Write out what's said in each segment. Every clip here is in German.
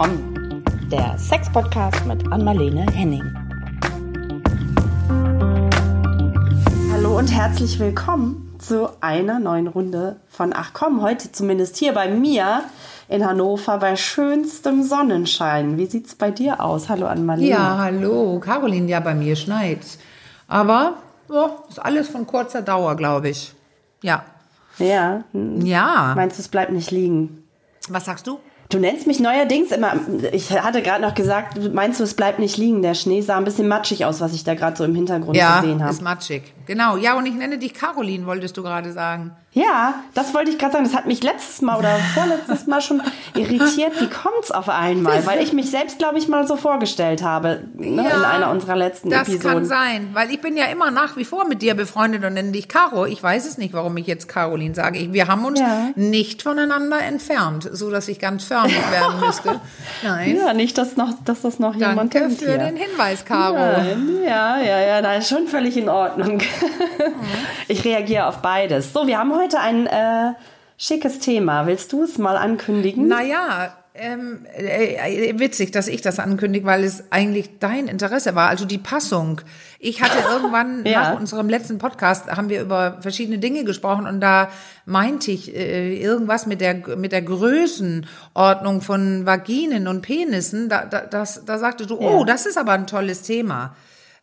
Komm, der Sex-Podcast mit Anmalene Henning. Hallo und herzlich willkommen zu einer neuen Runde von Ach komm, heute zumindest hier bei mir in Hannover bei schönstem Sonnenschein. Wie sieht's bei dir aus? Hallo Anmalene. Ja, hallo, Caroline, ja, bei mir schneit's. Aber ja, ist alles von kurzer Dauer, glaube ich. Ja. Ja. Ja. Meinst du, es bleibt nicht liegen? Was sagst du? Du nennst mich neuerdings immer, ich hatte gerade noch gesagt, meinst du, es bleibt nicht liegen? Der Schnee sah ein bisschen matschig aus, was ich da gerade so im Hintergrund Ja, gesehen habe. ist matschig. Genau. Ja, und ich nenne dich Caroline, wolltest du gerade sagen. Ja, das wollte ich gerade sagen. Das hat mich letztes Mal oder vorletztes Mal schon irritiert. Wie kommt's auf einmal? Weil ich mich selbst, glaube ich, mal so vorgestellt habe ne, in einer unserer letzten das Episoden. kann sein, weil ich bin ja immer nach wie vor mit dir befreundet und nenne dich Caro. Ich weiß es nicht, warum ich jetzt Caroline sage. Ich, wir haben uns Ja. nicht voneinander entfernt, so dass ich ganz förmlich werden müsste. Nein. Ja, nicht, dass, noch, dass das noch jemand Danke kennt für hier. den Hinweis, Caro. Nein, ja, ja, ja, da ist schon völlig in Ordnung. Ich reagiere auf beides. So, wir haben heute ein äh, schickes Thema. Willst du es mal ankündigen? Naja, ähm, äh, äh, witzig, dass ich das ankündige, weil es eigentlich dein Interesse war. Also die Passung. Ich hatte irgendwann Ja. nach unserem letzten Podcast haben wir über verschiedene Dinge gesprochen und da meinte ich äh, irgendwas mit der mit der Größenordnung von Vaginen und Penissen. Da, da, das, da sagte du, oh, Ja. das ist aber ein tolles Thema.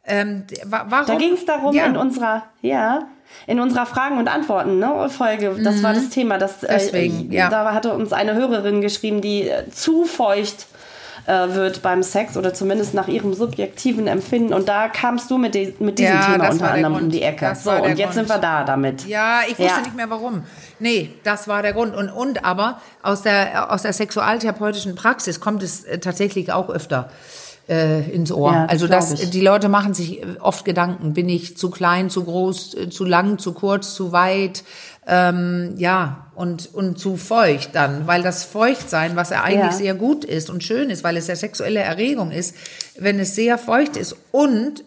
Ähm, wa- warum? Da ging es darum ja. in unserer, ja, in unserer Fragen und Antworten ne, Folge. Das war das Thema. Das, Mhm. Deswegen, äh, ja. Da hatte uns eine Hörerin geschrieben, die äh, zu feucht äh, wird beim Sex oder zumindest nach ihrem subjektiven Empfinden. Und da kamst du mit, de mit diesem Ja, Thema unter anderem um Grund. die Ecke. Das So, und jetzt sind Grund. wir da damit. Ja, ich wusste nicht mehr warum. Nee, das war der Grund. Und, und aber aus der, aus der sexualtherapeutischen Praxis kommt es äh, tatsächlich auch öfter äh, ins Ohr. Ja, also das, ich. die Leute machen sich oft Gedanken. Bin ich zu klein, zu groß, äh, zu lang, zu kurz, zu weit? Ähm, ja, und, und zu feucht dann, weil das Feuchtsein, was ja eigentlich Ja. sehr gut ist und schön ist, weil es ja sexuelle Erregung ist, wenn es sehr feucht ist und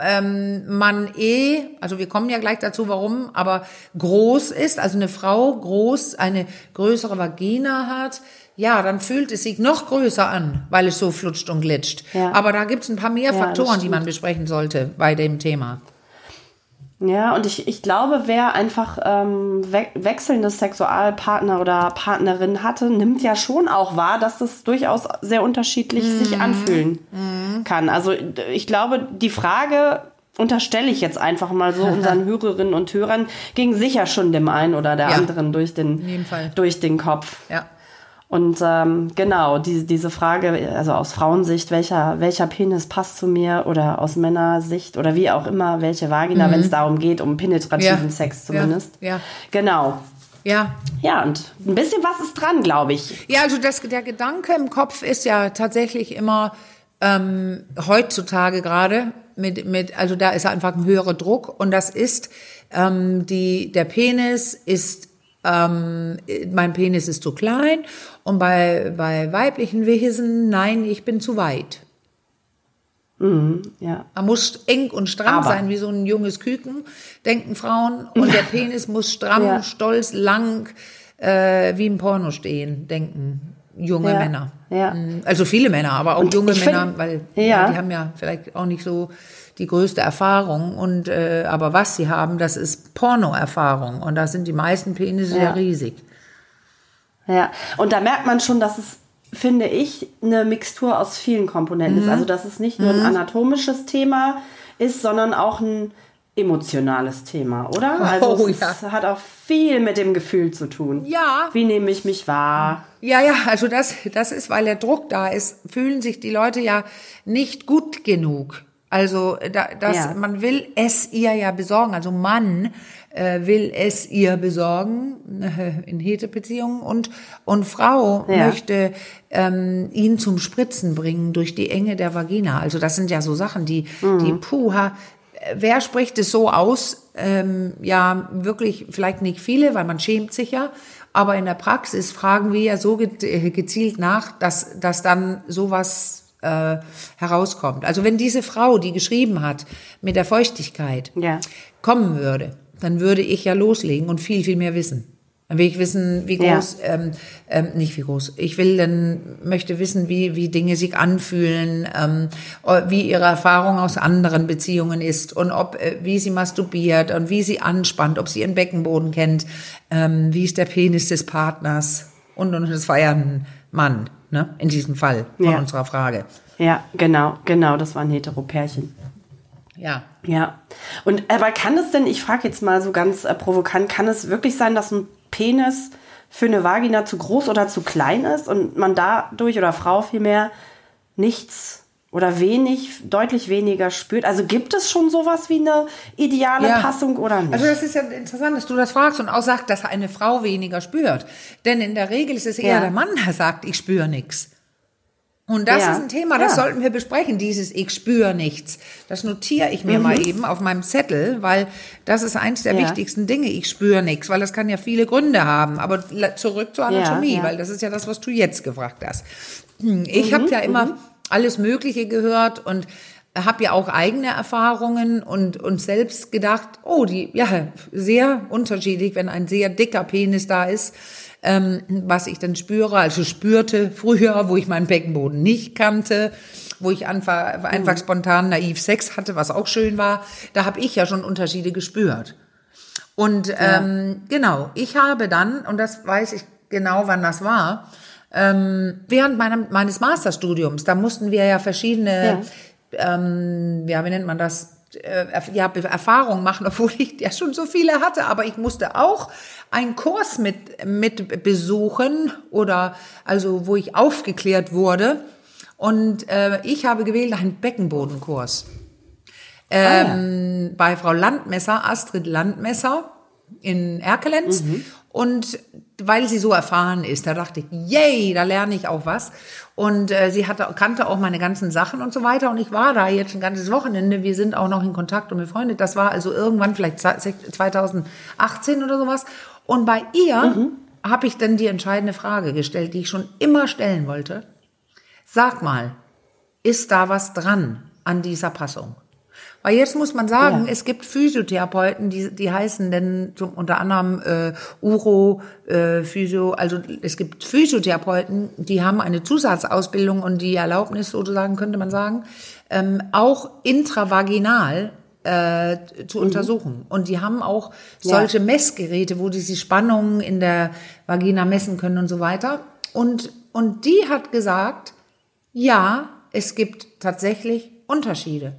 ähm, man eh, also wir kommen ja gleich dazu, warum, aber groß ist, also eine Frau groß, eine größere Vagina hat, ja, dann fühlt es sich noch größer an, weil es so flutscht und glitscht. Ja. Aber da gibt es ein paar mehr das Faktoren, die man besprechen sollte bei dem Thema. Ja, und ich, ich glaube, wer einfach ähm, we wechselnde Sexualpartner oder Partnerin hatte, nimmt ja schon auch wahr, dass das durchaus sehr unterschiedlich Mhm. sich anfühlen kann. Also ich glaube, die Frage unterstelle ich jetzt einfach mal so unseren Hörerinnen und Hörern, ging sicher schon dem einen oder der Ja. anderen durch den, durch den Kopf. Ja. Und ähm, genau, die, diese Frage, also aus Frauensicht, welcher, welcher Penis passt zu mir oder aus Männersicht oder wie auch immer, welche Vagina, wenn es darum geht, um penetrativen Mhm. Ja. Sex Ja. zumindest. Ja. Genau. Ja, Ja, und ein bisschen was ist dran, glaube ich. Ja, also das, der Gedanke im Kopf ist ja tatsächlich immer ähm, heutzutage gerade mit, mit, also da ist einfach ein höherer Druck und das ist ähm, die, der Penis ist ähm, mein Penis ist zu klein und bei, bei weiblichen Wesen, nein, ich bin zu weit. Ja. Er muss eng und stramm Aber- sein, wie so ein junges Küken, denken Frauen. Und der Penis muss stramm, Ja. stolz, lang, äh, wie im Porno stehen, denken junge Ja. Männer. Ja. Mm, Also viele Männer, aber auch Und junge Männer, find- weil Ja. die haben ja vielleicht auch nicht so die größte Erfahrung. Und äh, aber was sie haben, das ist Porno-Erfahrung. Und da sind die meisten Penisse Ja. ja riesig. Ja, und da merkt man schon, dass es, finde ich, eine Mixtur aus vielen Komponenten Mhm. ist. Also, dass es nicht nur ein anatomisches Thema ist, sondern auch ein emotionales Thema, oder? Also, Oh, es ja. hat auch viel mit dem Gefühl zu tun. Ja. Wie nehme ich mich wahr? Ja, ja, also das, das ist, weil der Druck da ist, fühlen sich die Leute ja nicht gut genug. Also da, das, Ja. man will es ihr ja besorgen. Also Mann äh, will es ihr besorgen äh, in Hetebeziehungen und und Frau Ja. möchte ähm, ihn zum Spritzen bringen durch die Enge der Vagina. Also das sind ja so Sachen, die die puha. Wer spricht es so aus? Ähm, ja, wirklich vielleicht nicht viele, weil man schämt sich ja. Aber in der Praxis fragen wir ja so äh, gezielt nach, dass, dass dann sowas äh, herauskommt. Also wenn diese Frau, die geschrieben hat, mit der Feuchtigkeit Ja. kommen würde, dann würde ich ja loslegen und viel, viel mehr wissen. Dann will ich wissen, wie Ja. groß, ähm, ähm, nicht wie groß. Ich will dann, möchte wissen, wie, wie Dinge sich anfühlen, ähm, wie ihre Erfahrung aus anderen Beziehungen ist und ob, äh, wie sie masturbiert und wie sie anspannt, ob sie ihren Beckenboden kennt, ähm, wie ist der Penis des Partners und, und das war ja ein Mann, ne, in diesem Fall von Ja. unserer Frage. Ja, genau, genau, das war ein Heteropärchen. Ja. Ja. Und aber kann es denn, ich frage jetzt mal so ganz äh, provokant, kann es wirklich sein, dass ein Penis für eine Vagina zu groß oder zu klein ist und man dadurch oder Frau vielmehr nichts oder wenig, deutlich weniger spürt? Also gibt es schon sowas wie eine ideale Ja. Passung oder nicht? Also das ist ja interessant, dass du das fragst und auch sagst, dass eine Frau weniger spürt. Denn in der Regel ist es eher Ja. der Mann, der sagt, ich spüre nichts. Und das Ja. ist ein Thema, das Ja. sollten wir besprechen, dieses Ich spüre nichts. Das notiere ich mir mal eben auf meinem Zettel, weil das ist eins der Mhm. Ja. wichtigsten Dinge, ich spüre nichts, weil das kann ja viele Gründe haben. Aber zurück zur Anatomie, weil das ist ja das, was du jetzt gefragt hast. Ich habe Mhm, ja immer alles Mögliche gehört und habe ja auch eigene Erfahrungen und, und selbst gedacht, oh, die, ja, sehr unterschiedlich, wenn ein sehr dicker Penis da ist, ähm, was ich dann spüre, also spürte früher, wo ich meinen Beckenboden nicht kannte, wo ich einfach, einfach spontan naiv Sex hatte, was auch schön war, da habe ich ja schon Unterschiede gespürt. Und ähm, genau, ich habe dann, und das weiß ich genau, wann das war, ähm, während meinem, meines Masterstudiums, da mussten wir ja verschiedene, ähm, ja, wie nennt man das, ja, Be- Erfahrungen machen, obwohl ich ja schon so viele hatte, aber ich musste auch einen Kurs mit, mit besuchen oder also wo ich aufgeklärt wurde. Und äh, ich habe gewählt einen Beckenbodenkurs ähm, bei Frau Landmesser, Astrid Landmesser in Erkelenz. Und weil sie so erfahren ist, da dachte ich, yay, da lerne ich auch was. Und äh, sie hatte, kannte auch meine ganzen Sachen und so weiter. Und ich war da jetzt ein ganzes Wochenende. Wir sind auch noch in Kontakt und befreundet. Das war also irgendwann vielleicht 2018 oder sowas. Und bei ihr habe ich dann die entscheidende Frage gestellt, die ich schon immer stellen wollte. Sag mal, ist da was dran an dieser Passung? Weil jetzt muss man sagen, Ja. es gibt Physiotherapeuten, die, die heißen denn zum, unter anderem äh, Uro, äh, Physio, also es gibt Physiotherapeuten, die haben eine Zusatzausbildung und die Erlaubnis sozusagen, könnte man sagen, ähm, auch intravaginal äh, zu untersuchen. Und die haben auch Ja. solche Messgeräte, wo die die Spannungen in der Vagina messen können und so weiter. Und, und die hat gesagt, ja, es gibt tatsächlich Unterschiede.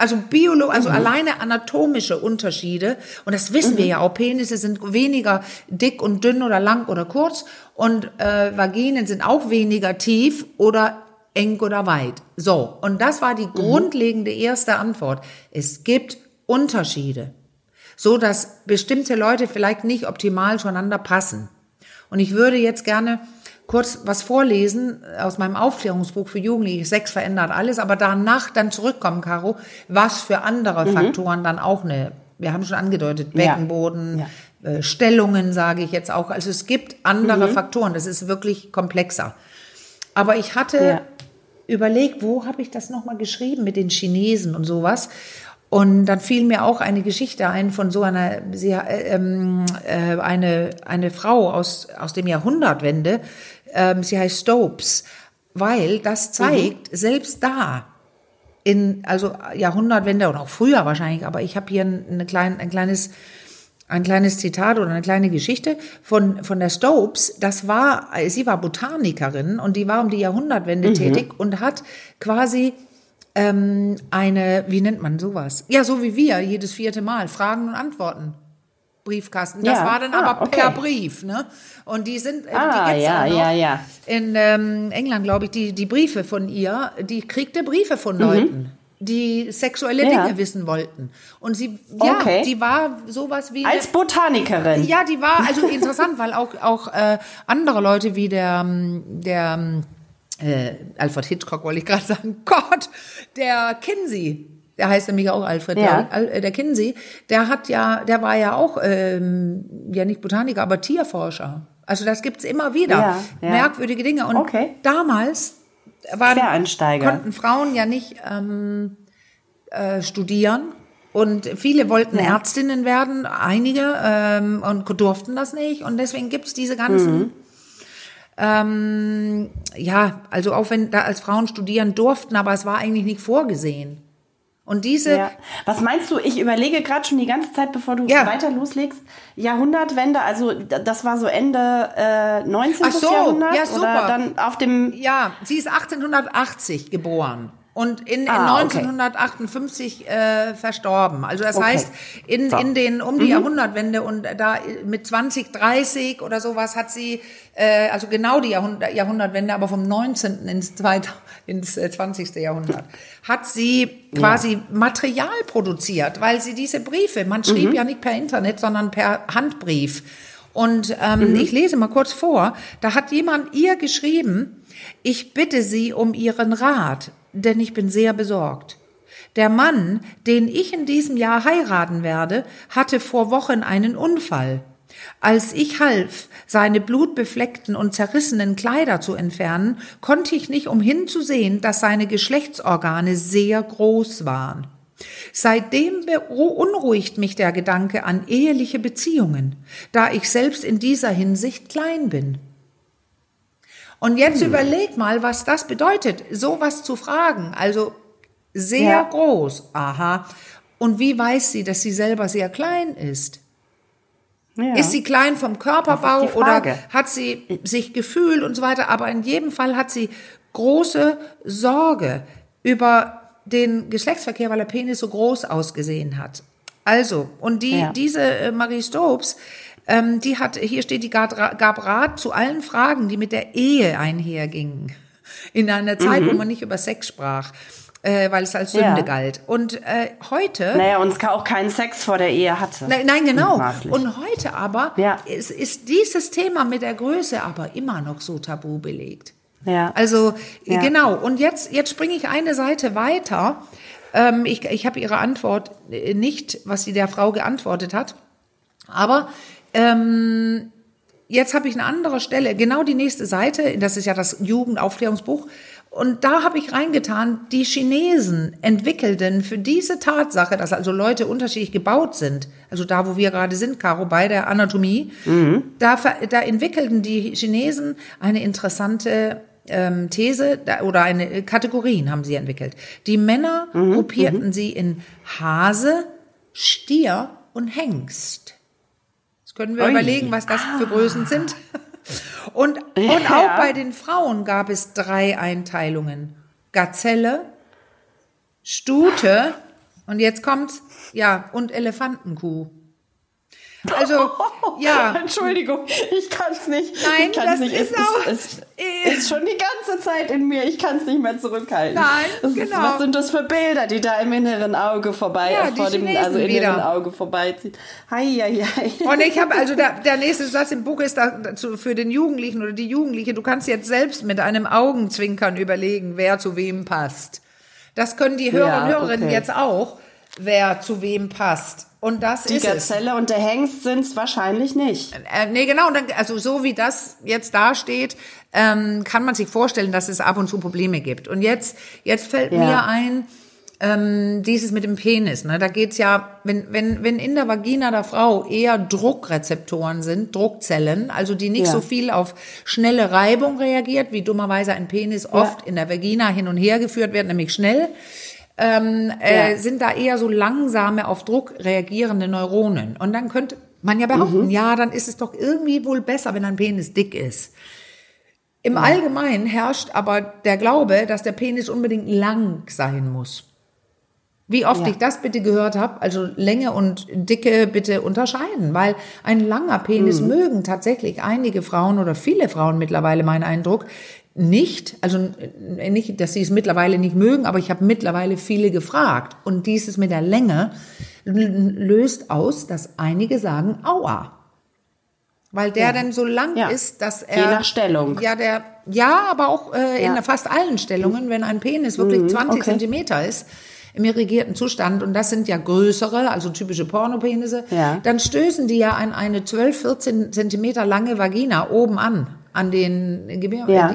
Also Biolo, also alleine anatomische Unterschiede. Und das wissen wir ja auch. Penisse sind weniger dick und dünn oder lang oder kurz. Und äh, Vaginen sind auch weniger tief oder eng oder weit. So. Und das war die grundlegende erste Antwort. Es gibt Unterschiede. So dass bestimmte Leute vielleicht nicht optimal zueinander passen. Und ich würde jetzt gerne kurz was vorlesen aus meinem Aufklärungsbuch für Jugendliche. Sex verändert alles, aber danach dann zurückkommen, Caro, was für andere Faktoren dann auch eine, wir haben schon angedeutet, Mhm. Ja. Beckenboden, Ja. Äh, Stellungen, sage ich jetzt auch. Also es gibt andere Faktoren, das ist wirklich komplexer. Aber ich hatte Ja. überlegt, wo habe ich das nochmal geschrieben mit den Chinesen und sowas. Und dann fiel mir auch eine Geschichte ein von so einer, sie, äh, ähm, äh, eine, eine Frau aus, aus dem Jahrhundertwende, ähm, sie heißt Stopes, weil das zeigt, selbst da, in, also Jahrhundertwende und auch früher wahrscheinlich, aber ich habe hier ein, eine klein, ein kleines, ein kleines Zitat oder eine kleine Geschichte von, von der Stopes. Das war, sie war Botanikerin und die war um die Jahrhundertwende tätig und hat quasi ähm, eine, wie nennt man sowas? Ja, so wie wir, jedes vierte Mal, Fragen und Antworten. Briefkasten. Das Ja. war dann Ah, aber okay. per Brief, ne? Und die sind, äh, Ah, die gibt's ja, auch noch. ja, ja. In ähm, England, glaube ich, die, die Briefe von ihr, die kriegte Briefe von Leuten, die sexuelle Mhm. Ja. Dinge wissen wollten. Und sie, ja, Okay. die war sowas wie. Als Botanikerin. Ja, die war also interessant, weil auch, auch äh, andere Leute wie der, ähm, der ähm, äh, Alfred Hitchcock, wollte ich gerade sagen, Gott, der Kinsey, der heißt nämlich auch Alfred, Ja. äh, der Kinsey, der hat ja, der war ja auch, ähm, ja nicht Botaniker, aber Tierforscher. Also das gibt's immer wieder, Ja, ja. merkwürdige Dinge. Und Okay. damals waren, konnten Frauen ja nicht ähm, äh, studieren Und viele wollten Ärztinnen werden, einige, ähm, und durften das nicht. Und deswegen gibt's diese ganzen, Mhm. ähm, ja, also auch wenn da als Frauen studieren durften, aber es war eigentlich nicht vorgesehen. Und diese, Ja. Was meinst du? Ich überlege gerade schon die ganze Zeit, bevor du Ja. weiter loslegst. Jahrhundertwende, also das war so Ende äh, 19. Ach so, Jahrhundert ja, oder super. dann auf dem Ja, sie ist 1880 geboren und in, in Ah, okay. 1958 äh, verstorben. Also das Okay. heißt, in, So. Mhm. in den um die Jahrhundertwende und da mit 2030 oder sowas hat sie, äh, also genau die Jahrhundert, Jahrhundertwende, aber vom 19. ins, 2000, ins äh, 20. Jahrhundert, hat sie quasi Material produziert, weil sie diese Briefe, man schrieb Mhm. ja nicht per Internet, sondern per Handbrief. Und ähm, Mhm. ich lese mal kurz vor. Da hat jemand ihr geschrieben, ich bitte Sie um Ihren Rat, denn ich bin sehr besorgt. Der Mann, den ich in diesem Jahr heiraten werde, hatte vor Wochen einen Unfall. Als ich half, seine blutbefleckten und zerrissenen Kleider zu entfernen, konnte ich nicht umhin zu sehen, dass seine Geschlechtsorgane sehr groß waren. Seitdem beunruhigt mich der Gedanke an eheliche Beziehungen, da ich selbst in dieser Hinsicht klein bin. Und jetzt überleg mal, was das bedeutet, sowas zu fragen. Also sehr Ja. groß. Aha. Und wie weiß sie, dass sie selber sehr klein ist? Ja. Ist sie klein vom Körperbau oder hat sie sich gefühlt und so weiter? Aber in jedem Fall hat sie große Sorge über den Geschlechtsverkehr, weil der Penis so groß ausgesehen hat. Also, und die, Ja. diese äh, Marie Stopes, ähm, die hat, hier steht, die gab, Ra- gab Rat zu allen Fragen, die mit der Ehe einhergingen. In einer Zeit, wo man nicht über Sex sprach, äh, weil es als Sünde. Ja. galt. Und äh, heute Naja, und es auch keinen Sex vor der Ehe hatte. Nein, nein, genau. Und heute aber Ja. ist, ist dieses Thema mit der Größe aber immer noch so tabu belegt. Ja. Also Ja. genau. Und jetzt, jetzt springe ich eine Seite weiter. Ähm, ich ich habe ihre Antwort äh, nicht, was sie der Frau geantwortet hat. Aber ähm, jetzt habe ich eine andere Stelle, genau die nächste Seite, das ist ja das Jugendaufklärungsbuch. Und da habe ich reingetan, die Chinesen entwickelten für diese Tatsache, dass also Leute unterschiedlich gebaut sind, also da, wo wir gerade sind, Caro, bei der Anatomie, da, ver- da entwickelten die Chinesen eine interessante ähm, These da, oder eine äh, Kategorien haben sie entwickelt. Die Männer gruppierten sie in Hase, Stier und Hengst. Jetzt können wir Ui. überlegen, was das für Größen sind. Und, und Ja. auch bei den Frauen gab es drei Einteilungen. Gazelle, Stute und jetzt kommt's, ja, und Elefantenkuh. Also, ja, Entschuldigung, ich kann es nicht. Nein, das nicht. ist es, auch- Ist, es ist schon die ganze Zeit in mir. Ich kann es nicht mehr zurückhalten. Nein, das Ist, genau. was sind das für Bilder, die da im inneren Auge vorbei, Ja, vor dem also inneren wieder. Auge vorbeiziehen? Hei, hei, hei. Und ich habe also der, der nächste Satz im Buch ist da, dazu für den Jugendlichen oder die Jugendliche. Du kannst jetzt selbst mit einem Augenzwinkern überlegen, wer zu wem passt. Das können die Hörer Ja, und Hörerinnen okay. jetzt auch, wer zu wem passt. Und das Die ist es. Gazelle und der Hengst sind es wahrscheinlich nicht. Äh, nee, genau. Dann, also so wie das jetzt dasteht, ähm, kann man sich vorstellen, dass es ab und zu Probleme gibt. Und jetzt, jetzt fällt Ja. mir ein, ähm, dieses mit dem Penis. Ne? Da geht's ja, wenn, wenn, wenn in der Vagina der Frau eher Druckrezeptoren sind, Druckzellen, also die nicht Ja. so viel auf schnelle Reibung reagiert, wie dummerweise ein Penis oft in der Vagina hin und her geführt wird, nämlich schnell, ähm, äh, Ja. sind da eher so langsame auf Druck reagierende Neuronen. Und dann könnte man ja behaupten, ja, dann ist es doch irgendwie wohl besser, wenn ein Penis dick ist. Im Allgemeinen herrscht aber der Glaube, dass der Penis unbedingt lang sein muss. Wie oft Ja. ich das bitte gehört habe, also Länge und Dicke bitte unterscheiden, weil ein langer Penis mögen tatsächlich einige Frauen oder viele Frauen mittlerweile, mein Eindruck, nicht, also äh, nicht, dass sie es mittlerweile nicht mögen, aber ich habe mittlerweile viele gefragt. Und dieses mit der Länge löst aus, dass einige sagen, aua. Weil der dann so lang Ja. ist, dass Je er. nach Stellung. Ja, der, ja, aber auch äh, in Ja. fast allen Stellungen, wenn ein Penis wirklich 20 okay. Zentimeter ist, im irrigierten Zustand, und das sind ja größere, also typische Pornopenisse, Ja. dann stößen die ja an eine 12, 14 Zentimeter lange Vagina oben an, an den Gebär, Ja.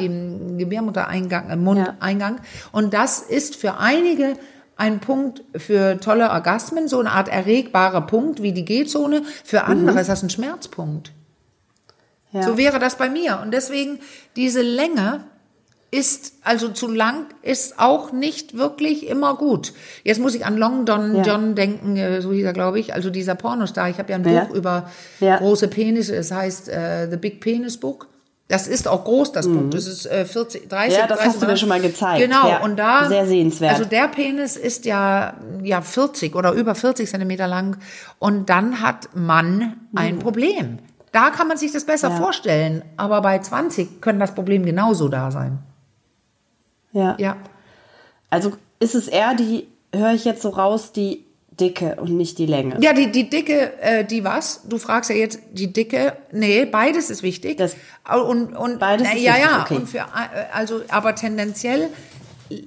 Gebärmuttereingang, äh, Mundeingang. Und das ist für einige ein Punkt für tolle Orgasmen, so eine Art erregbarer Punkt wie die G-Zone. Für andere ist das ein Schmerzpunkt. Ja. So wäre das bei mir. Und deswegen diese Länge ist, also zu lang, ist auch nicht wirklich immer gut. Jetzt muss ich an Long Don Ja. John denken, äh, so hieß er, glaube ich, also dieser Pornostar. Ich habe ja ein Ja. Buch über Ja. große Penisse, es heißt äh, The Big Penis Book. Das ist auch groß, das Buch. Das ist äh, 40, 30, Mhm. Ja, das 30, hast du mir schon mal gezeigt. Genau, Ja, und da. sehr sehenswert. Also der Penis ist ja, ja 40 oder über 40 Zentimeter lang. Und dann hat man ein Problem. Da kann man sich das besser Mhm. Ja. vorstellen. Aber bei 20 können das Problem genauso da sein. Ja. Ja. Also ist es eher die, höre ich jetzt so raus, die Dicke und nicht die Länge. Ja, die, die Dicke, äh, die was? Du fragst ja jetzt die Dicke. Nee, beides ist wichtig. Das- und, und, Beides na, ist ja, wichtig, ja. okay. Und für, äh, also, aber tendenziell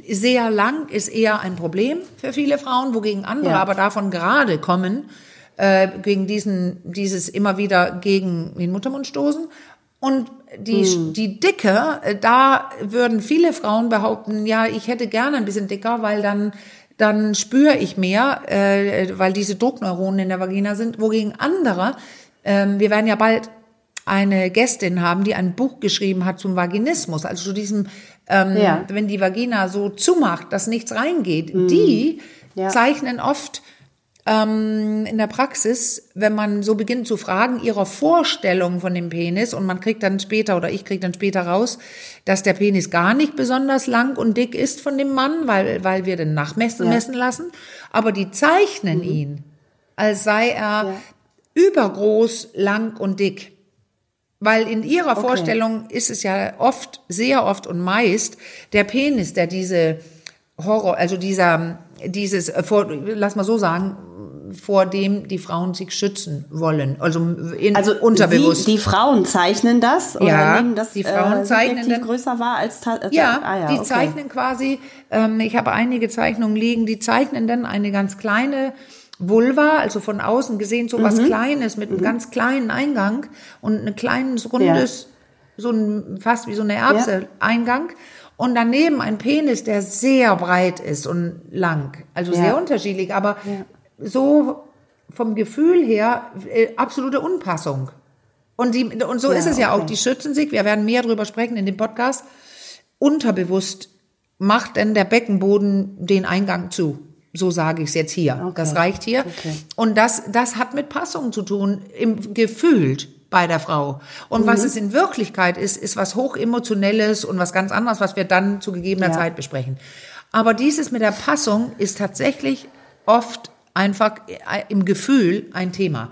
sehr lang ist eher ein Problem für viele Frauen, wogegen andere Ja. aber davon gerade kommen, äh, gegen diesen, dieses immer wieder gegen den Muttermund stoßen. Und die, Hm. die Dicke, äh, da würden viele Frauen behaupten, ja, ich hätte gerne ein bisschen dicker, weil dann, dann spüre ich mehr, äh, weil diese Druckneuronen in der Vagina sind. Wogegen andere, ähm, wir werden ja bald eine Gästin haben, die ein Buch geschrieben hat zum Vaginismus, also zu diesem, ähm, Ja. wenn die Vagina so zumacht, dass nichts reingeht. Die Mhm. Ja. zeichnen oft ähm, in der Praxis, wenn man so beginnt zu fragen, ihrer Vorstellung von dem Penis und man kriegt dann später oder ich krieg dann später raus, dass der Penis gar nicht besonders lang und dick ist von dem Mann, weil, weil wir den nachmessen Ja. messen lassen, aber die zeichnen ihn, als sei er Ja. übergroß, lang und dick. Weil in ihrer Vorstellung ist es ja oft, sehr oft und meist der Penis, der diese Horror, also dieser, dieses, lass mal so sagen, vor dem die Frauen sich schützen wollen. Also, in, Also unterbewusst. Sie, die Frauen zeichnen das oder Ja, nehmen das die Frauen äh, zeichnen dann- größer wahr als äh, Ja, ah, die okay. zeichnen quasi, ähm, ich habe einige Zeichnungen liegen, die zeichnen dann eine ganz kleine Vulva, also von außen gesehen so Mhm. was Kleines mit einem ganz kleinen Eingang und ein kleines, rundes, so ein, fast wie so eine Erbse Eingang. Und daneben ein Penis, der sehr breit ist und lang. Also Ja. sehr unterschiedlich, aber so vom Gefühl her äh, absolute Unpassung. Und, die, und so Ja, ist es ja auch. Die schützen sich. Wir werden mehr darüber sprechen in dem Podcast. Unterbewusst macht denn der Beckenboden den Eingang zu. So sage ich es jetzt hier. Okay. Das reicht hier. Okay. Und das, das hat mit Passung zu tun, im gefühlt bei der Frau. Und was Mhm. es in Wirklichkeit ist, ist was hochemotionelles und was ganz anderes, was wir dann zu gegebener Ja. Zeit besprechen. Aber dieses mit der Passung ist tatsächlich oft einfach äh, im Gefühl ein Thema.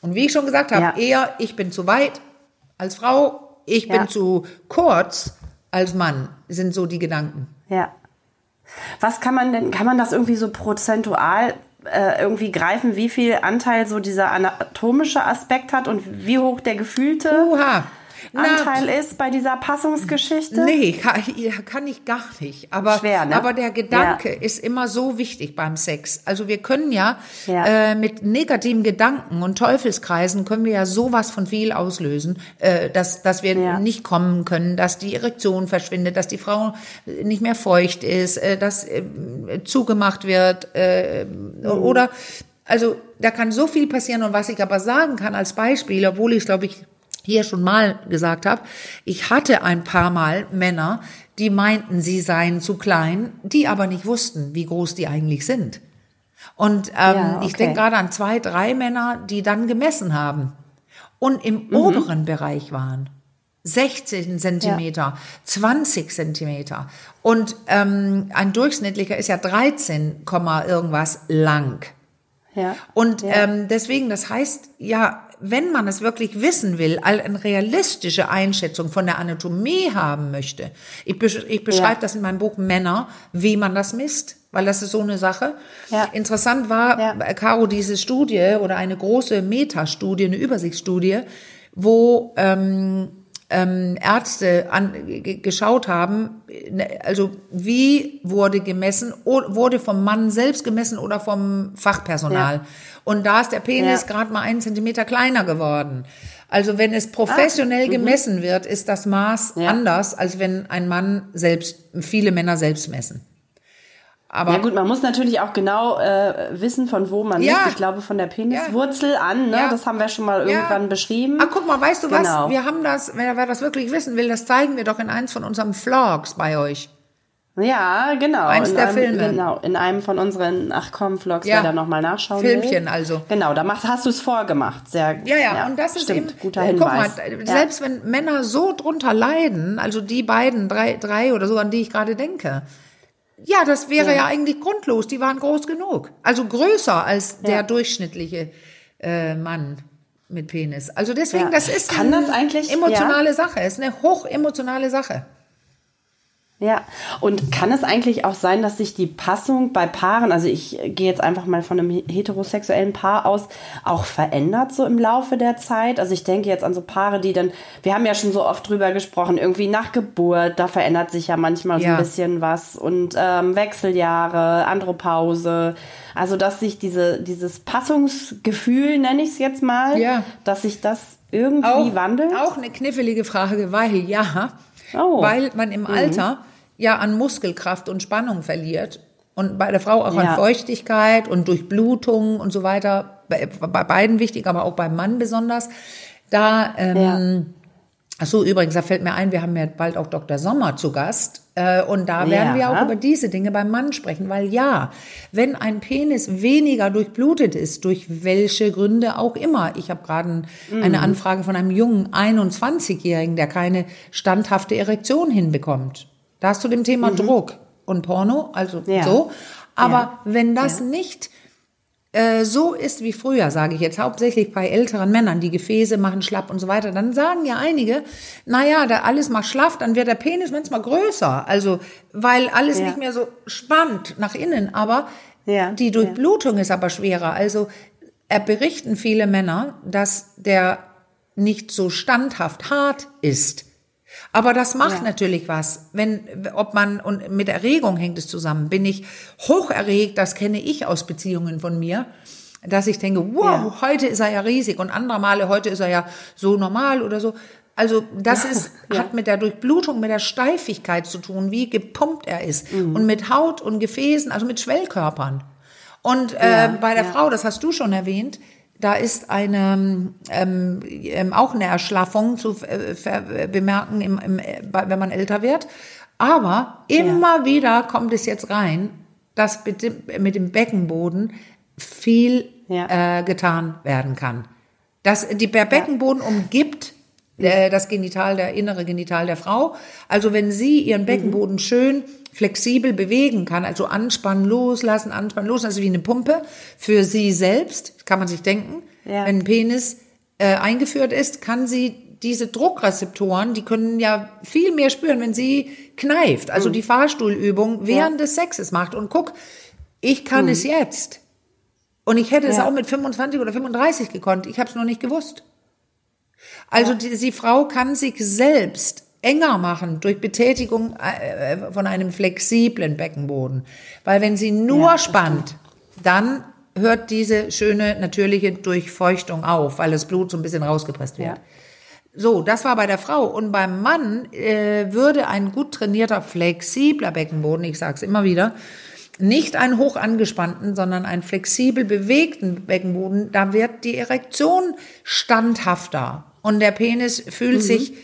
Und wie ich schon gesagt habe, Ja. eher ich bin zu weit als Frau, ich bin Ja. zu kurz als Mann, sind so die Gedanken. Ja. Was kann man denn, kann man das irgendwie so prozentual äh, irgendwie greifen, wie viel Anteil so dieser anatomische Aspekt hat und wie hoch der gefühlte Uha. Na, Anteil ist bei dieser Passungsgeschichte? Nee, kann, kann ich gar nicht. Aber, Schwer, ne? aber der Gedanke ist immer so wichtig beim Sex. Also wir können ja, Ja. Äh, mit negativen Gedanken und Teufelskreisen können wir ja sowas von viel auslösen, äh, dass, dass wir Ja. nicht kommen können, dass die Erektion verschwindet, dass die Frau nicht mehr feucht ist, äh, dass äh, zugemacht wird äh, oder also da kann so viel passieren und was ich aber sagen kann als Beispiel, obwohl ich glaube ich hier schon mal gesagt habe, ich hatte ein paar Mal Männer, die meinten, sie seien zu klein, die aber nicht wussten, wie groß die eigentlich sind. Und ähm, Ja, ich okay. denke gerade an zwei, drei Männer, die dann gemessen haben und im Mhm. oberen Bereich waren. 16 Zentimeter, 20 Zentimeter. Und ähm, ein durchschnittlicher ist ja 13, Komma irgendwas lang. Ja. Und Ja. ähm, deswegen, das heißt, ja, wenn man es wirklich wissen will, all- eine realistische Einschätzung von der Anatomie haben möchte, ich, besch ich beschreibe Ja. das in meinem Buch Männer, wie man das misst, weil das ist so eine Sache. Ja. Interessant war, Ja. Caro, diese Studie oder eine große Metastudie, eine Übersichtsstudie, wo ähm, ähm, Ärzte an, geschaut haben, ne, also wie wurde gemessen, wurde vom Mann selbst gemessen oder vom Fachpersonal. Ja. Und da ist der Penis Ja. gerade mal einen Zentimeter kleiner geworden. Also wenn es professionell gemessen wird, ist das Maß Ja. anders, als wenn ein Mann selbst, viele Männer selbst messen. Aber ja gut, man muss natürlich auch genau äh, wissen, von wo man Ja. ist. Ich glaube, von der Peniswurzel an, ne? Ja. das haben wir schon mal Ja. irgendwann beschrieben. Ah, guck mal, weißt du Genau. was? Wir haben das, wer, wer das wirklich wissen will, das zeigen wir doch in eins von unseren Vlogs bei euch. Ja, genau. Eins in der einem, Filme. Genau, in einem von unseren Ach komm Vlogs, Ja. wer da nochmal nachschauen Filmchen will. also. Genau, da machst, hast du es vorgemacht. Sehr Ja, ja, und das ist stimmt, eben, guter Hinweis. Guck mal, ja. selbst wenn Männer so drunter leiden, also die beiden, drei, drei oder so, an die ich gerade denke, ja, das wäre ja. Ja. eigentlich grundlos. Die waren groß genug. Also größer als der Ja. durchschnittliche äh, Mann mit Penis. Also deswegen, Ja. das ist Kann eine das eigentlich- emotionale Sache. Es ist eine hochemotionale Sache. Ja, und kann es eigentlich auch sein, dass sich die Passung bei Paaren, also ich gehe jetzt einfach mal von einem heterosexuellen Paar aus, auch verändert so im Laufe der Zeit? Also ich denke jetzt an so Paare, die dann, wir haben ja schon so oft drüber gesprochen, irgendwie nach Geburt, da verändert sich ja manchmal so Ja. ein bisschen was und ähm, Wechseljahre, Andropause, also dass sich diese, dieses Passungsgefühl, nenne ich es jetzt mal, Ja. dass sich das irgendwie auch, wandelt? Auch eine knifflige Frage, weil ja, Oh. weil man im Alter ja an Muskelkraft und Spannung verliert und bei der Frau auch an Ja. Feuchtigkeit und Durchblutung und so weiter, bei, bei beiden wichtig, aber auch beim Mann besonders. Da, ähm, ach so übrigens, da fällt mir ein, wir haben ja bald auch Dr. Sommer zu Gast. Äh, und da werden wir Ja. auch über diese Dinge beim Mann sprechen, weil ja, wenn ein Penis weniger durchblutet ist, durch welche Gründe auch immer. Ich habe gerade ein, eine Anfrage von einem jungen 21-Jährigen, der keine standhafte Erektion hinbekommt. Da hast du dem Thema Druck und Porno, also Ja. so. Aber Ja. wenn das nicht äh, so ist wie früher, sage ich jetzt, hauptsächlich bei älteren Männern, die Gefäße machen schlapp und so weiter, dann sagen ja einige, naja, da alles mal schlaff, dann wird der Penis manchmal größer. Also, weil alles Ja. nicht mehr so spannt nach innen, aber Ja, die Durchblutung ist aber schwerer. Also, er berichten viele Männer, dass der nicht so standhaft hart ist. Aber das macht Ja. natürlich was. Wenn, ob man, und mit Erregung hängt es zusammen. Bin ich hoch erregt, das kenne ich aus Beziehungen von mir, dass ich denke, wow, Ja. heute ist er ja riesig und andere Male, heute ist er ja so normal oder so. Also das ist, hat mit der Durchblutung, mit der Steifigkeit zu tun, wie gepumpt er ist. Mhm. Und mit Haut und Gefäßen, also mit Schwellkörpern. Und äh, Ja, bei der ja. Frau, das hast du schon erwähnt, da ist eine ähm, ähm, auch eine Erschlaffung zu äh, ver- bemerken, im, im, äh, wenn man älter wird. Aber immer wieder kommt es jetzt rein, dass mit dem, Beckenboden viel Ja. äh, getan werden kann. Dass die, der Beckenboden umgibt äh, das Genital, der innere Genital der Frau. Also wenn sie ihren Mhm. Beckenboden schön flexibel bewegen kann, also anspannen, loslassen, anspannen, loslassen, also wie eine Pumpe für sie selbst, kann man sich denken. Ja. Wenn ein Penis äh, eingeführt ist, kann sie diese Druckrezeptoren, die können ja viel mehr spüren, wenn sie kneift, Mhm. also die Fahrstuhlübung während des Sexes macht. Und guck, ich kann es jetzt. Und ich hätte es Mhm. Ja. auch mit 25 oder 35 gekonnt. Ich habe es nur nicht gewusst. Also die, die Frau kann sich selbst enger machen durch Betätigung äh, von einem flexiblen Beckenboden. Weil wenn sie nur Ja, spannt, dann hört diese schöne natürliche Durchfeuchtung auf, weil das Blut so ein bisschen rausgepresst wird. Ja. So, das war bei der Frau. Und beim Mann äh, würde ein gut trainierter, flexibler Beckenboden, ich sage es immer wieder, nicht einen hoch angespannten, sondern einen flexibel bewegten Beckenboden, da wird die Erektion standhafter und der Penis fühlt sich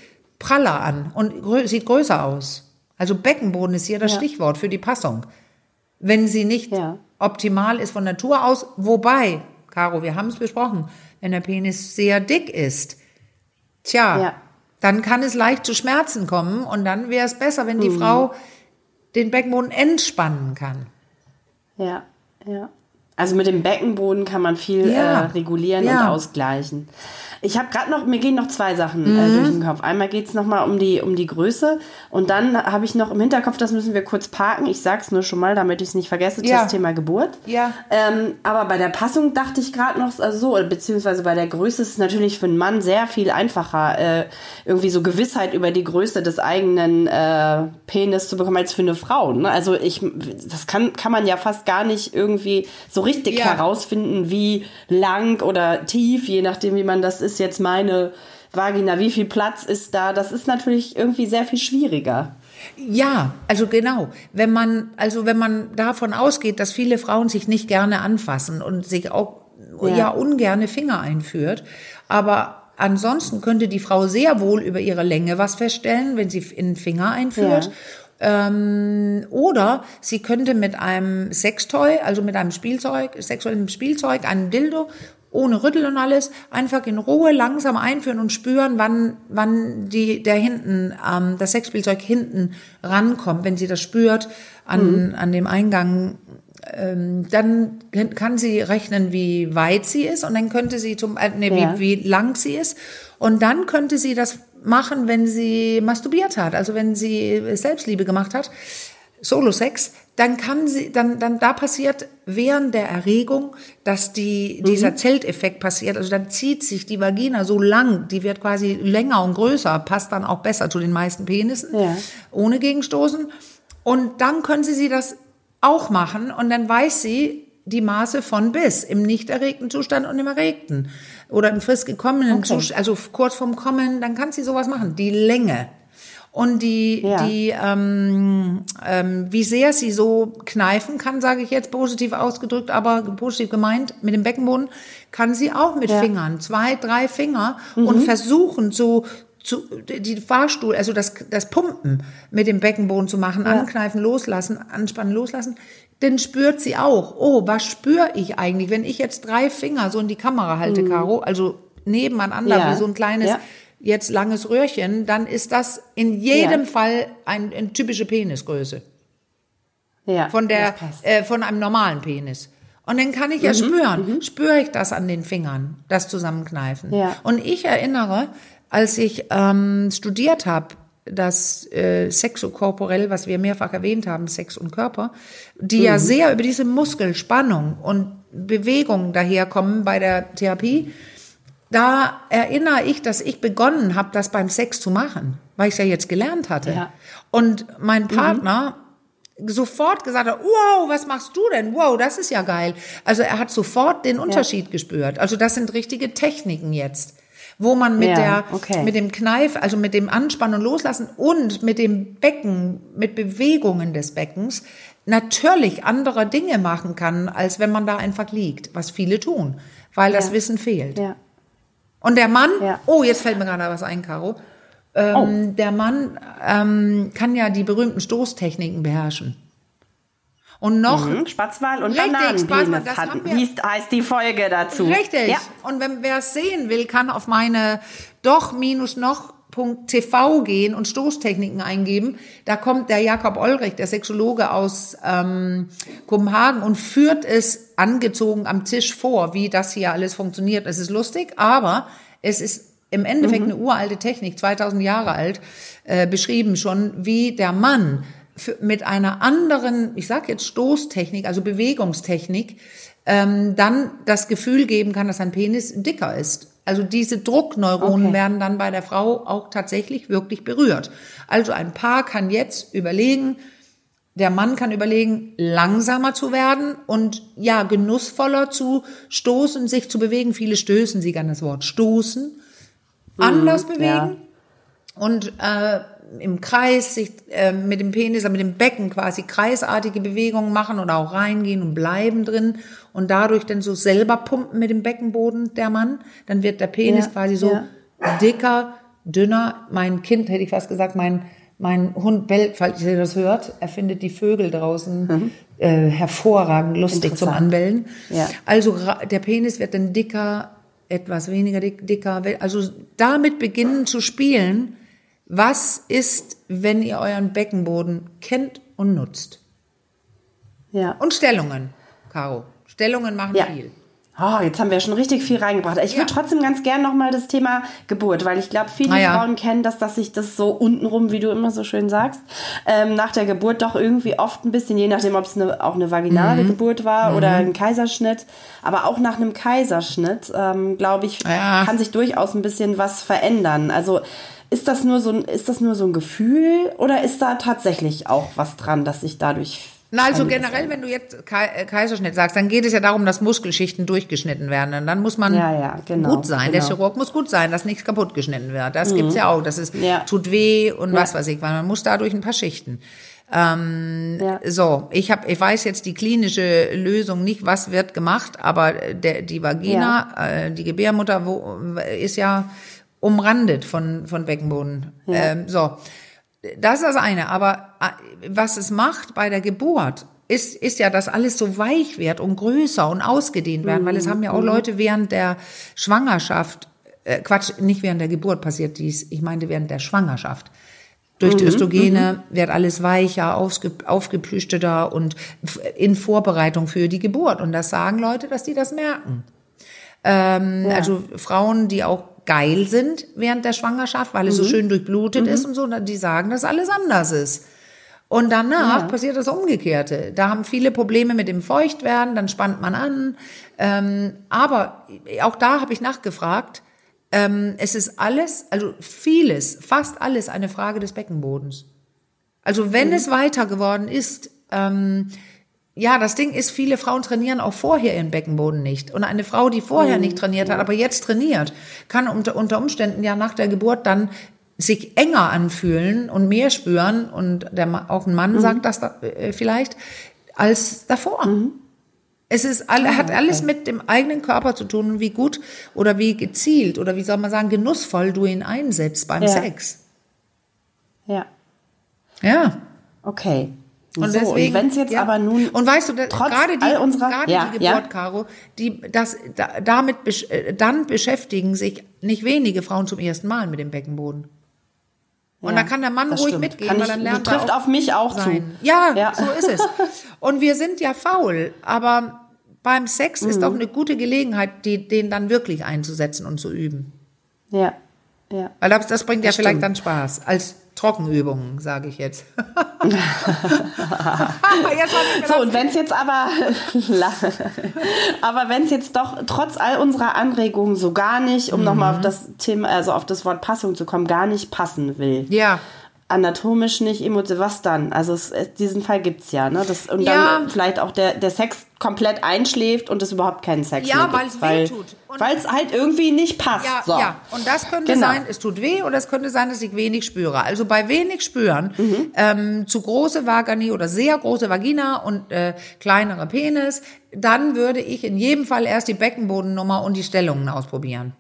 praller an und grö sieht größer aus. Also Beckenboden ist hier das Ja. Stichwort für die Passung. Wenn sie nicht Ja. optimal ist von Natur aus, wobei, Caro, wir haben es besprochen, wenn der Penis sehr dick ist, tja, Ja. dann kann es leicht zu Schmerzen kommen und dann wäre es besser, wenn die Mhm. Frau den Beckenboden entspannen kann. Ja, ja. Also mit dem Beckenboden kann man viel Ja. äh, regulieren Ja. und ausgleichen. Ich habe gerade noch, mir gehen noch zwei Sachen Mhm. äh, durch den Kopf. Einmal geht's noch mal um die, um die Größe und dann habe ich noch im Hinterkopf, das müssen wir kurz parken. Ich sag's nur schon mal, damit ich es nicht vergesse, Ja. das Thema Geburt. Ja. Ähm, aber bei der Passung dachte ich gerade noch also so, oder beziehungsweise bei der Größe ist es natürlich für einen Mann sehr viel einfacher, äh, irgendwie so Gewissheit über die Größe des eigenen äh, Penis zu bekommen als für eine Frau. Ne? Also ich, das kann, kann man ja fast gar nicht irgendwie so richtig Ja. herausfinden, wie lang oder tief, je nachdem, wie man das ist, jetzt meine Vagina, wie viel Platz ist da? Das ist natürlich irgendwie sehr viel schwieriger. Ja, also genau. Wenn man, also wenn man davon ausgeht, dass viele Frauen sich nicht gerne anfassen und sich auch ja, ja ungerne Finger einführt, aber ansonsten könnte die Frau sehr wohl über ihre Länge was feststellen, wenn sie in den Finger einführt. Ja. Ähm, oder sie könnte mit einem Sextoy, also mit einem Spielzeug, sexuellem Spielzeug, einem Dildo ohne Rüttel und alles, einfach in Ruhe langsam einführen und spüren, wann, wann die, der hinten, ähm, das Sexspielzeug hinten rankommt, wenn sie das spürt an, mhm. an dem Eingang. Ähm, dann kann sie rechnen, wie weit sie ist und dann könnte sie zum, äh, nee, ja. wie, wie lang sie ist und dann könnte sie das machen, wenn sie masturbiert hat, also wenn sie Selbstliebe gemacht hat, Solo-Sex, dann kann sie, dann, dann da passiert während der Erregung, dass die, mhm. dieser Zelteffekt passiert. Also dann zieht sich die Vagina so lang, die wird quasi länger und größer, passt dann auch besser zu den meisten Penissen, ja. ohne Gegenstoßen. Und dann können sie sie das auch machen und dann weiß sie die Maße von bis im nicht erregten Zustand und im erregten oder im frisch gekommenen okay. Zustand, also kurz vorm Kommen, dann kann sie sowas machen. Die Länge und die, ja. die ähm, ähm, wie sehr sie so kneifen kann, sage ich jetzt positiv ausgedrückt, aber positiv gemeint, mit dem Beckenboden, kann sie auch mit ja. Fingern, zwei, drei Finger mhm. und versuchen so zu, die Fahrstuhl, also das, das Pumpen mit dem Beckenboden zu machen, ja. ankneifen, loslassen, anspannen, loslassen, dann spürt sie auch, oh, was spüre ich eigentlich, wenn ich jetzt drei Finger so in die Kamera halte, mhm. Caro, also nebeneinander ja. wie so ein kleines ja jetzt langes Röhrchen, dann ist das in jedem ja. Fall ein, eine typische Penisgröße. Ja, von der, äh, von einem normalen Penis. Und dann kann ich ja mhm, spüren, mhm. spüre ich das an den Fingern, das Zusammenkneifen. Ja. Und ich erinnere, als ich ähm, studiert habe, das äh, Sexokorporell, was wir mehrfach erwähnt haben, Sex und Körper, die mhm. ja sehr über diese Muskelspannung und Bewegung daherkommen bei der Therapie, da erinnere ich, dass ich begonnen habe, das beim Sex zu machen, weil ich es ja jetzt gelernt hatte. Ja. Und mein Partner mhm. sofort gesagt hat, wow, was machst du denn? Wow, das ist ja geil. Also er hat sofort den Unterschied ja. gespürt. Also das sind richtige Techniken jetzt wo man mit ja, der okay. mit dem Kneif, also mit dem Anspannen und Loslassen und mit dem Becken, mit Bewegungen des Beckens natürlich andere Dinge machen kann, als wenn man da einfach liegt, was viele tun, weil ja. das Wissen fehlt. Ja. Und der Mann, ja. oh, jetzt fällt mir gerade was ein, Caro. Ähm, oh. Der Mann ähm, kann ja die berühmten Stoßtechniken beherrschen. Und noch mhm, Spatzwal und Bananenpenis heißt, heißt die Folge dazu. Richtig. Ja. Und wenn wer es sehen will, kann auf meine doch minus noch TV gehen und Stoßtechniken eingeben. Da kommt der Jakob Olrich, der Sexologe aus ähm, Kopenhagen und führt es angezogen am Tisch vor, wie das hier alles funktioniert. Es ist lustig, aber es ist im Endeffekt mhm. eine uralte Technik, 2000 Jahre alt, äh, beschrieben schon, wie der Mann für, mit einer anderen, ich sage jetzt Stoßtechnik, also Bewegungstechnik, ähm, dann das Gefühl geben kann, dass ein Penis dicker ist. Also diese Druckneuronen okay. werden dann bei der Frau auch tatsächlich wirklich berührt. Also ein Paar kann jetzt überlegen, der Mann kann überlegen, langsamer zu werden und ja, genussvoller zu stoßen, sich zu bewegen. Viele stößen sie an das Wort stoßen, mhm, anders bewegen. Ja. Und äh, im Kreis sich äh, mit dem Penis, mit dem Becken quasi kreisartige Bewegungen machen oder auch reingehen und bleiben drin und dadurch dann so selber pumpen mit dem Beckenboden der Mann, dann wird der Penis ja, quasi so ja. dicker, dünner. Mein Kind, hätte ich fast gesagt, mein mein Hund bellt, falls ihr das hört. Er findet die Vögel draußen mhm. äh, hervorragend lustig zum Anbellen. Ja. Also der Penis wird dann dicker, etwas weniger dick, dicker. Also damit beginnen zu spielen, was ist, wenn ihr euren Beckenboden kennt und nutzt? Ja. Und Stellungen, Caro. Stellungen machen ja. viel. Oh, jetzt haben wir schon richtig viel reingebracht. Ich ja. würde trotzdem ganz gern nochmal das Thema Geburt, weil ich glaube, viele ja. Frauen kennen das, dass sich das so untenrum, wie du immer so schön sagst, ähm, nach der Geburt doch irgendwie oft ein bisschen, je nachdem, ob es eine, auch eine vaginale mhm. Geburt war mhm. oder ein Kaiserschnitt, aber auch nach einem Kaiserschnitt, ähm, glaube ich, ja. kann sich durchaus ein bisschen was verändern. Also ist das nur so ein, ist das nur so ein Gefühl oder ist da tatsächlich auch was dran, dass sich dadurch Na, also generell, wenn du jetzt Kaiserschnitt sagst, dann geht es ja darum, dass Muskelschichten durchgeschnitten werden. Und dann muss man ja, ja, genau, gut sein. Genau. Der Chirurg muss gut sein, dass nichts kaputt geschnitten wird. Das mhm. gibt's ja auch. Das ist, ja. tut weh und was weiß ich, weil man muss dadurch ein paar Schichten. Ähm, ja. So, ich habe, ich weiß jetzt die klinische Lösung nicht, was wird gemacht, aber der, die Vagina, ja. äh, die Gebärmutter wo, ist ja umrandet von von Beckenboden. Ja. Ähm, so, das ist das eine. Aber äh, was es macht bei der Geburt, ist, ist ja, dass alles so weich wird und größer und ausgedehnt werden, mhm. weil es haben ja auch mhm. Leute während der Schwangerschaft, äh, Quatsch, nicht während der Geburt passiert dies, ich meinte während der Schwangerschaft. Durch die mhm. Östrogene mhm. wird alles weicher, aufgeplüschteter und in Vorbereitung für die Geburt. Und das sagen Leute, dass die das merken. Ähm, ja. Also Frauen, die auch geil sind während der Schwangerschaft, weil es so mhm. schön durchblutet ist mhm. und so, die sagen, dass alles anders ist. Und danach ja. passiert das Umgekehrte. Da haben viele Probleme mit dem Feuchtwerden, dann spannt man an. Ähm, aber auch da habe ich nachgefragt. Ähm, es ist alles, also vieles, fast alles eine Frage des Beckenbodens. Also wenn mhm. es weiter geworden ist, ähm, ja, das Ding ist, viele Frauen trainieren auch vorher ihren Beckenboden nicht. Und eine Frau, die vorher mhm. nicht trainiert hat, aber jetzt trainiert, kann unter, unter Umständen ja nach der Geburt dann sich enger anfühlen und mehr spüren und der, auch ein Mann mhm. sagt das da, äh, vielleicht als davor. Mhm. Es ist alle, hat alles mit dem eigenen Körper zu tun, wie gut oder wie gezielt oder wie soll man sagen, genussvoll du ihn einsetzt beim ja. Sex. Ja. Ja. Okay. Und so, deswegen, wenn es jetzt ja. aber nun und weißt du, gerade die, unserer, gerade ja, die Geburt, ja. Caro, die das da, damit äh, dann beschäftigen sich nicht wenige Frauen zum ersten Mal mit dem Beckenboden. Und ja, da kann der Mann ruhig stimmt. mitgehen, kann weil dann lernt er trifft auf mich auch sein. zu. Ja, ja, so ist es. Und wir sind ja faul, aber beim Sex mhm. ist doch eine gute Gelegenheit, die, den dann wirklich einzusetzen und zu üben. Ja, ja. Weil das, das bringt das ja stimmt. vielleicht dann Spaß. Als Trockenübungen, sage ich jetzt. so, und wenn es jetzt aber, aber wenn es jetzt doch trotz all unserer Anregungen so gar nicht, um mhm. nochmal auf das Thema, also auf das Wort Passung zu kommen, gar nicht passen will. Ja anatomisch nicht emotional, was dann? Also es, diesen Fall gibt es ja, ne? Das, und ja. dann vielleicht auch der, der Sex komplett einschläft und es überhaupt keinen Sex ja, mehr gibt. Ja, weil es weh tut. Weil es halt irgendwie nicht passt. Ja, so. ja, und das könnte genau. sein, es tut weh oder es könnte sein, dass ich wenig spüre. Also bei wenig spüren, mhm. ähm, zu große Vagini oder sehr große Vagina und äh, kleinere Penis, dann würde ich in jedem Fall erst die Beckenbodennummer und die Stellungen ausprobieren.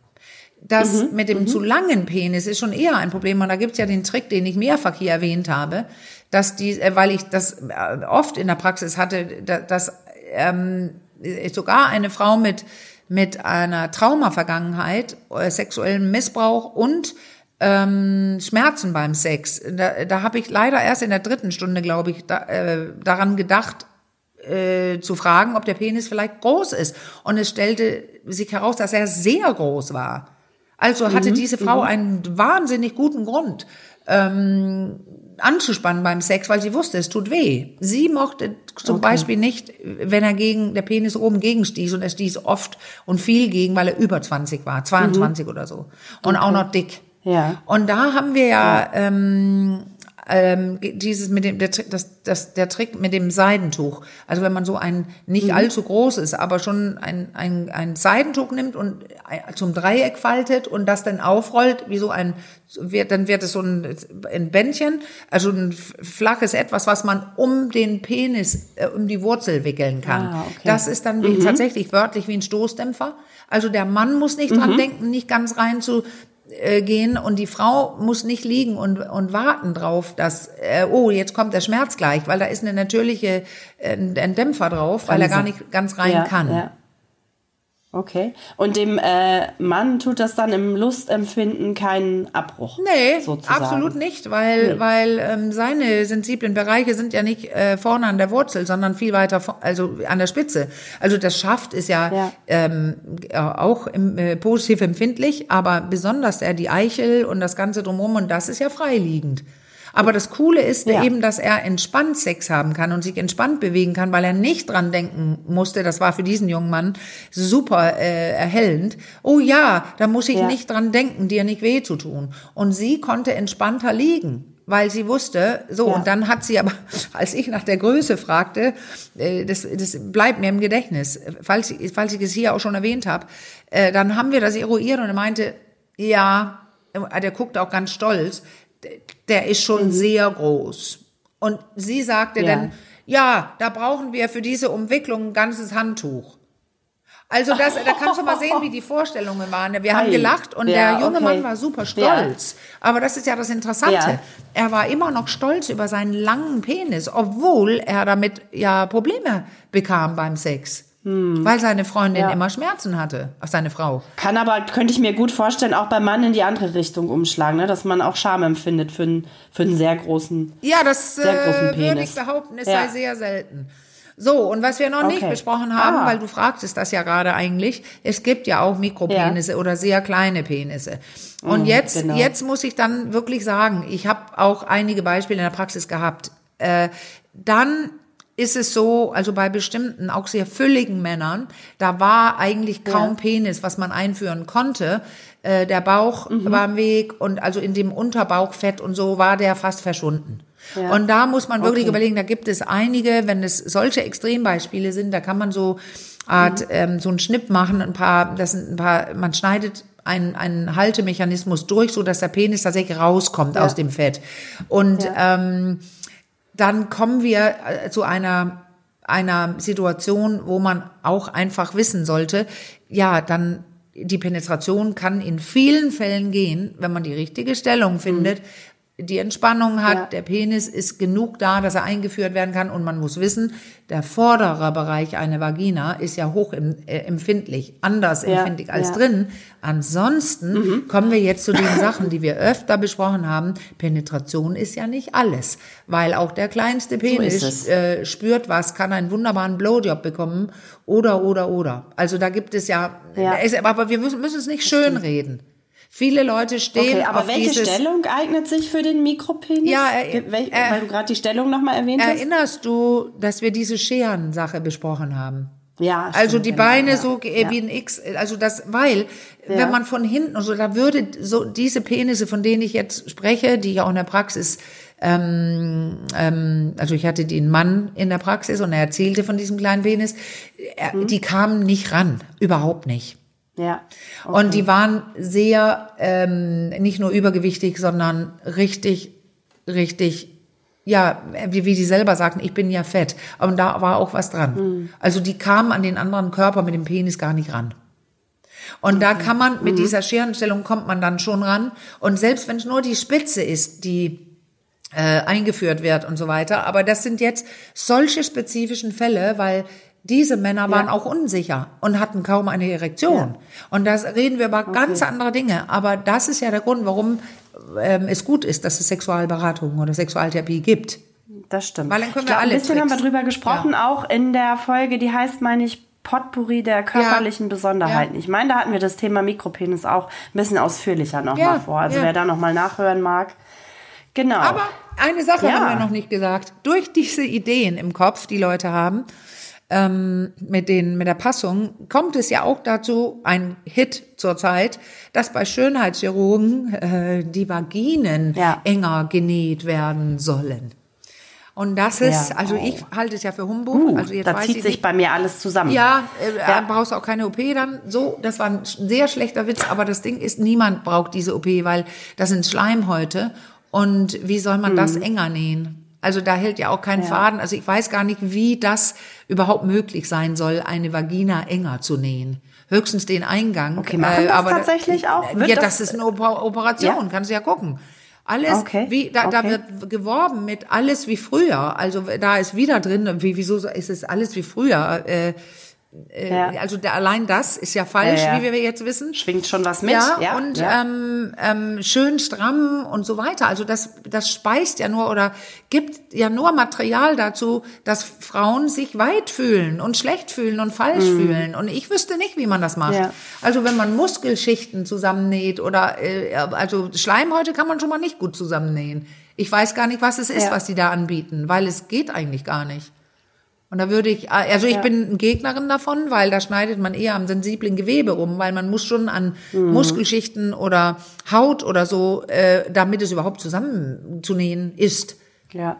Das mhm, mit dem mhm. zu langen Penis ist schon eher ein Problem. Und da gibt's ja den Trick, den ich mehrfach hier erwähnt habe, dass die, äh, weil ich das äh, oft in der Praxis hatte, dass ähm, sogar eine Frau mit mit einer Traumavergangenheit, äh, sexuellem Missbrauch und ähm, Schmerzen beim Sex. Da, da habe ich leider erst in der dritten Stunde, glaube ich, da, äh, daran gedacht, äh, zu fragen, ob der Penis vielleicht groß ist. Und es stellte sich heraus, dass er sehr groß war. Also hatte mhm, diese Frau mhm. einen wahnsinnig guten Grund, ähm, anzuspannen beim Sex, weil sie wusste, es tut weh. Sie mochte zum okay. Beispiel nicht, wenn er gegen, der Penis oben gegenstieß und er stieß oft und viel gegen, weil er über 20 war, 22 mhm. oder so. Und okay. auch noch dick. Ja. Und da haben wir ja, ja. Ähm, ähm, dieses mit dem der Trick, das, das, der Trick mit dem Seidentuch. Also wenn man so ein nicht mhm. allzu groß ist, aber schon ein, ein, ein Seidentuch nimmt und zum Dreieck faltet und das dann aufrollt, wie so ein wird, dann wird es so ein, ein Bändchen, also ein flaches etwas, was man um den Penis, äh, um die Wurzel wickeln kann. Ah, okay. Das ist dann mhm. tatsächlich wörtlich wie ein Stoßdämpfer. Also der Mann muss nicht mhm. dran denken, nicht ganz rein zu äh, gehen und die Frau muss nicht liegen und, und warten drauf, dass, äh, oh, jetzt kommt der Schmerz gleich, weil da ist eine natürliche, äh, ein Dämpfer drauf, weil er gar nicht ganz rein ja, kann. Ja. Okay. Und dem äh, Mann tut das dann im Lustempfinden keinen Abbruch? Nee, sozusagen. absolut nicht, weil, nee. weil ähm, seine sensiblen Bereiche sind ja nicht äh, vorne an der Wurzel, sondern viel weiter, also an der Spitze. Also das Schaft ist ja, ja. Ähm, auch im, äh, positiv empfindlich, aber besonders er die Eichel und das Ganze drumherum und das ist ja freiliegend. Aber das Coole ist ja. eben, dass er entspannt Sex haben kann und sich entspannt bewegen kann, weil er nicht dran denken musste. Das war für diesen jungen Mann super äh, erhellend. Oh ja, da muss ich ja. nicht dran denken, dir nicht weh zu tun. Und sie konnte entspannter liegen weil sie wusste, so, Ja. und dann hat sie aber, als ich nach der Größe fragte, äh, das, das bleibt mir im Gedächtnis, falls, ich- falls ich es hier auch schon erwähnt habe, äh, dann haben wir das eruiert und er meinte, ja, äh, der guckte auch ganz stolz, der ist schon sehr groß. Und sie sagte Mhm. Ja. dann, ja, da brauchen wir für diese Umwicklung ein ganzes Handtuch. Also das, da kannst du mal sehen, wie die Vorstellungen waren. Wir haben gelacht und Ja, der junge okay. Mann war super stolz. Aber das ist ja das Interessante. Ja. Er war immer noch stolz über seinen langen Penis, obwohl er damit ja Probleme bekam beim Sex. Weil seine Freundin Hm. Ja. immer Schmerzen hatte, auch seine Frau. Kann aber, könnte ich mir gut vorstellen, auch beim Mann in die andere Richtung umschlagen, ne? dass man auch Scham empfindet für einen, für einen sehr großen. Ja, das äh, würde ich behaupten, es Ja. sei sehr selten. So, und was wir noch nicht Okay. besprochen haben, Ah. weil du fragtest das ja gerade eigentlich, es gibt ja auch Mikropenisse oder sehr kleine Penisse. Und jetzt, genau. jetzt muss ich dann wirklich sagen, ich habe auch einige Beispiele in der Praxis gehabt. Äh, dann ist es so, also bei bestimmten, auch sehr fülligen Männern, da war eigentlich kaum Penis, was man einführen konnte. Äh, der Bauch Mhm. war im Weg und also in dem Unterbauchfett und so war der fast verschwunden. Und da muss man wirklich Okay. überlegen, da gibt es einige, wenn es solche Extrembeispiele sind, da kann man so Art, Mhm. ähm, so einen Schnipp machen, ein paar, das sind ein paar, man schneidet einen, einen Haltemechanismus durch, so dass der Penis tatsächlich rauskommt aus dem Fett. Und ähm, dann kommen wir äh, zu einer einer Situation, wo man auch einfach wissen sollte, ja, dann die Penetration kann in vielen Fällen gehen, wenn man die richtige Stellung findet, die Entspannung hat, Ja. der Penis ist genug da, dass er eingeführt werden kann und man muss wissen, der vordere Bereich einer Vagina ist ja hoch em- äh, empfindlich, anders Ja, empfindlich als ja. drin. Ansonsten kommen wir jetzt zu den Sachen, die wir öfter besprochen haben. Penetration ist ja nicht alles, weil auch der kleinste Penis es. äh, spürt was, kann einen wunderbaren Blowjob bekommen oder, oder, oder. Also da gibt es ja, Ja. aber wir müssen, müssen es nicht schönreden. Viele Leute stehen Okay, aber auf welche dieses, Stellung eignet sich für den Mikropenis? Ja, äh, Wel äh, weil du gerade die Stellung nochmal erwähnt hast. erinnerst du, dass wir diese Scheren-Sache besprochen haben? Ja, Also stimmt, die genau, Beine ja. so äh, wie ein X, also das, weil, wenn man von hinten und so, da würde so diese Penisse, von denen ich jetzt spreche, die ich auch in der Praxis, ähm, ähm, also ich hatte den Mann in der Praxis und er erzählte von diesem kleinen Penis, er, Mhm. die kamen nicht ran, überhaupt nicht. Ja. Und die waren sehr, ähm, nicht nur übergewichtig, sondern richtig, richtig, ja, wie, wie die selber sagten, ich bin ja fett. Und da war auch was dran. Also die kamen an den anderen Körper mit dem Penis gar nicht ran. Und da kann man, mit dieser Scherenstellung kommt man dann schon ran. Und selbst wenn es nur die Spitze ist, die äh, eingeführt wird und so weiter. Aber das sind jetzt solche spezifischen Fälle, weil diese Männer waren auch unsicher und hatten kaum eine Erektion. Und das reden wir über ganz andere Dinge. Aber das ist ja der Grund, warum ähm, es gut ist, dass es Sexualberatung oder Sexualtherapie gibt. Das stimmt. Weil dann können ich wir glaub, alle Ein bisschen haben wir Tricks. drüber gesprochen, auch in der Folge, die heißt, meine ich, Potpourri der körperlichen Ja. Besonderheiten. Ja. Ich meine, da hatten wir das Thema Mikropenis auch ein bisschen ausführlicher nochmal Ja, vor. Also ja. wer da nochmal nachhören mag. Genau. Aber eine Sache Ja. haben wir noch nicht gesagt. Durch diese Ideen im Kopf, die Leute haben, ähm, mit, den, mit der Passung, kommt es ja auch dazu, ein Hit zurzeit, dass bei Schönheitschirurgen äh, die Vaginen Ja. enger genäht werden sollen. Und das ist, Ja. also ich halte es ja für Humbug. uh, also jetzt da weiß zieht ich sich nicht, bei mir alles zusammen. ja, äh, Ja. brauchst auch keine OP dann. So, das war ein sehr schlechter Witz, aber das Ding ist, niemand braucht diese OP, weil das sind Schleimhäute. Und wie soll man das Mhm. enger nähen? Also da hält ja auch kein Faden. Also ich weiß gar nicht, wie das überhaupt möglich sein soll, eine Vagina enger zu nähen. Höchstens den Eingang. Okay, machen das tatsächlich auch? Wird ja, das- das, ist eine Oper Operation, Ja? kannst du ja gucken. Alles, Okay, wie, da, da okay. wird geworben mit alles wie früher. Also da ist wieder drin, wie, wieso ist es alles wie früher? Äh, äh, Ja. Also der, allein das ist ja falsch, Ja, ja. wie wir jetzt wissen. Schwingt schon was mit. Ja, Ja, und. Ähm, ähm, schön stramm und so weiter. Also das, das speist ja nur oder gibt ja nur Material dazu, dass Frauen sich weit fühlen und schlecht fühlen und falsch fühlen. Und ich wüsste nicht, wie man das macht. Mhm. Ja. Also wenn man Muskelschichten zusammennäht oder äh, also Schleimhäute kann man schon mal nicht gut zusammennähen. Ich weiß gar nicht, was es ist, was die da anbieten, weil es geht eigentlich gar nicht. Und da würde ich, also ich Ja. bin Gegnerin davon, weil da schneidet man eher am sensiblen Gewebe rum, weil man muss schon an Mhm. Muskelschichten oder Haut oder so, äh, damit es überhaupt zusammenzunähen ist. Ja.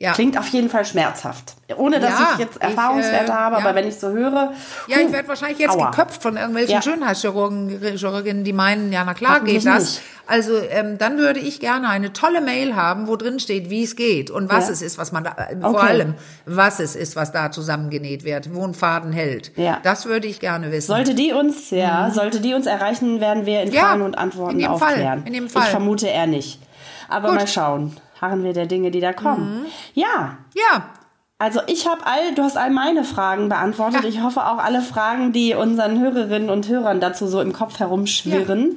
Ja. Klingt auf jeden Fall schmerzhaft. Ohne dass Ja, ich jetzt ich, Erfahrungswerte äh, habe, ja. aber wenn ich so höre. Ja, huh, ich werde wahrscheinlich jetzt aua. geköpft von irgendwelchen Ja. Schönheitschirurgen, Chirurginnen, die meinen, ja, na klar geht das. nicht. Also ähm, dann würde ich gerne eine tolle Mail haben, wo drin steht, wie es geht und was Ja. es ist, was man da, äh, vor Okay. allem, was es ist, was da zusammengenäht wird, wo ein Faden hält. Ja. Das würde ich gerne wissen. Sollte die uns, ja, sollte die uns erreichen, werden wir in Mhm. Ja, Fragen und Antworten in dem Fall, aufklären. in dem Fall. Ich vermute eher nicht. Aber Gut. Mhm. mal schauen. Harren wir der Dinge, die da kommen. Ja, ja, also ich habe all, du hast all meine Fragen beantwortet. Ja. Ich hoffe auch alle Fragen, die unseren Hörerinnen und Hörern dazu so im Kopf herumschwirren.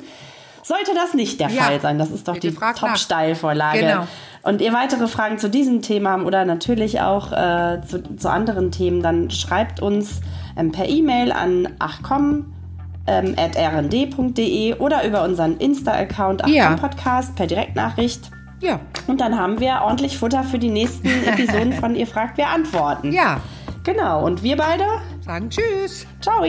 Sollte das nicht der Ja. Fall sein, das ist doch Bitte die. Top-Steilvorlage. Genau. Und ihr weitere Fragen zu diesem Thema haben oder natürlich auch äh, zu, zu anderen Themen, dann schreibt uns ähm, per E-Mail an achcom ähm, at rnd.de oder über unseren Insta-Account Ja. achcom Podcast per Direktnachricht. Ja, Und dann haben wir ordentlich Futter für die nächsten Episoden von Ihr fragt, wir antworten. ja. Genau, und wir beide, Sagen Tschüss. ciao!